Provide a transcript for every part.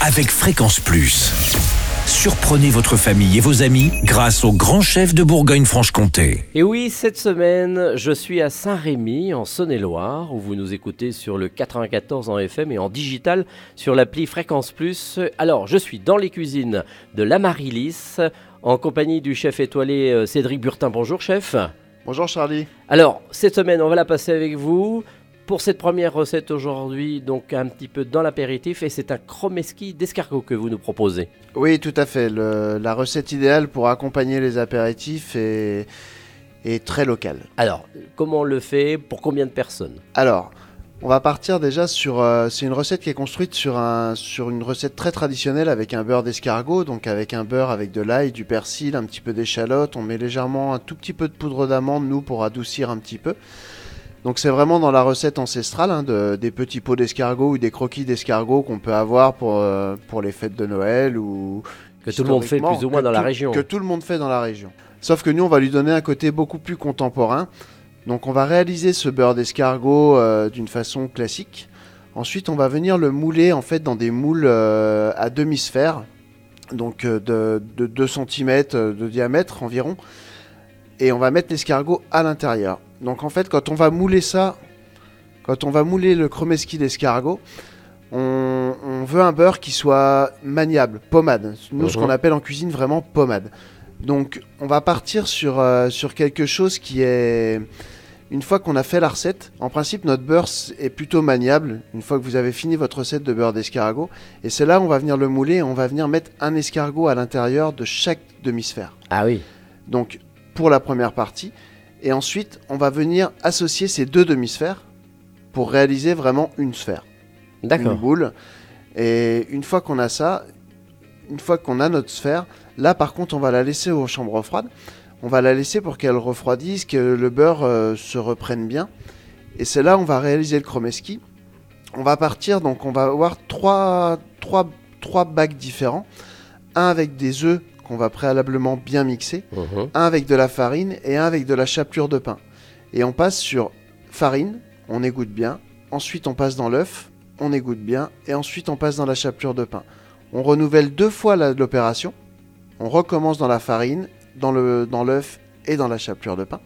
avec Fréquence Plus. Surprenez votre famille et vos amis grâce au grand chef de Bourgogne-Franche-Comté. Et oui, cette semaine, je suis à Saint-Rémy, en Saône-et-Loire, où vous nous écoutez sur le 94 en FM et en digital sur l'appli Fréquence Plus. Alors, je suis dans les cuisines de l'Amarilis, en compagnie du chef étoilé euh, Cédric Burtin. Bonjour, chef. Bonjour Charlie. Alors, cette semaine, on va la passer avec vous. Pour cette première recette aujourd'hui, donc un petit peu dans l'apéritif, et c'est un chromeski d'escargot que vous nous proposez. Oui, tout à fait. Le- la recette idéale pour accompagner les apéritifs est, est très locale. Alors, comment on le fait? Pour combien de personnes? Alors, on va partir déjà sur. euh, c'est une recette qui est construite sur, un, sur une recette très traditionnelle avec un beurre d'escargot, donc avec un beurre avec de l'ail, du persil, un petit peu d'échalote. On met légèrement un tout petit peu de poudre d'amande, nous, pour adoucir un petit peu. Donc c'est vraiment dans la recette ancestrale hein, de- des petits pots d'escargot ou des croquis d'escargot qu'on peut avoir pour, euh, pour les fêtes de Noël ou Que tout le monde fait plus ou moins dans la région. Que tout le monde fait dans la région. Sauf que nous, on va lui donner un côté beaucoup plus contemporain. Donc on va réaliser ce beurre d'escargot euh, d'une façon classique. Ensuite, on va venir le mouler en fait dans des moules euh, à demi-sphère, donc de, de 2 cm de diamètre environ. Et on va mettre l'escargot à l'intérieur. Donc en fait, quand on va mouler ça, quand on va mouler le chromeski d'escargot, on, on veut un beurre qui soit maniable, pommade. Nous, ce Mhm. qu'on appelle en cuisine vraiment pommade. Donc, on va partir sur, euh, sur quelque chose qui est. Une fois qu'on a fait la recette, en principe, notre beurre est plutôt maniable. Une fois que vous avez fini votre recette de beurre d'escargot, et c'est là où on va venir le mouler et on va venir mettre un escargot à l'intérieur de chaque demi-sphère. Ah oui. Donc, pour la première partie. Et ensuite, on va venir associer ces deux demi-sphères pour réaliser vraiment une sphère une D'accord. boule. Et une fois qu'on a ça, une fois qu'on a notre sphère, là par contre on va la laisser aux chambres froides. On va la laisser pour qu'elle refroidisse, que le beurre euh, se reprenne bien. Et c'est là où on va réaliser le chromeski. On va partir, donc on va avoir trois, trois, trois bacs différents. Un avec des œufs qu'on va préalablement bien mixer Mhm. un avec de la farine et un avec de la chapelure de pain. Et on passe sur farine, on égoutte bien. Ensuite, on passe dans l'œuf, on égoutte bien. Et ensuite, on passe dans la chapelure de pain. On renouvelle deux fois l'opération. On recommence dans la farine, dans le dans l'œuf et dans la chapelure de pain.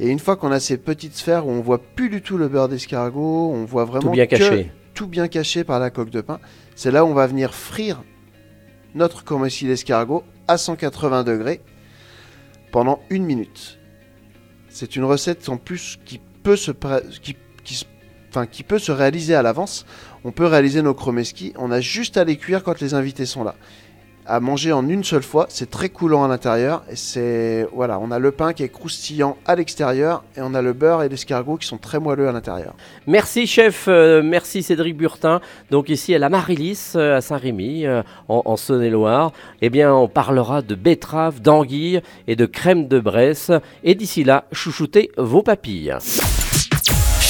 Et une fois qu'on a ces petites sphères où on voit plus du tout le beurre d'escargot, on voit vraiment Tout bien que- caché. tout bien caché par la coque de pain. C'est là où on va venir frire notre chromeski d'escargot à 180 degrés pendant une minute. C'est une recette en plus qui peut se, qui, qui qui peut se réaliser à l'avance. On peut réaliser nos chromeski. On a juste à les cuire quand les invités sont là. À manger en une seule fois, c'est très coulant à l'intérieur et c'est voilà, on a le pain qui est croustillant à l'extérieur et on a le beurre et l'escargot qui sont très moelleux à l'intérieur. Merci chef, euh, merci Cédric Burtin. Donc ici à la Marilis, euh, à Saint-Rémy, euh, en, Saône-et-Loire, eh bien on parlera de betterave, d'anguille et de crème de Bresse. Et d'ici là, chouchoutez vos papilles.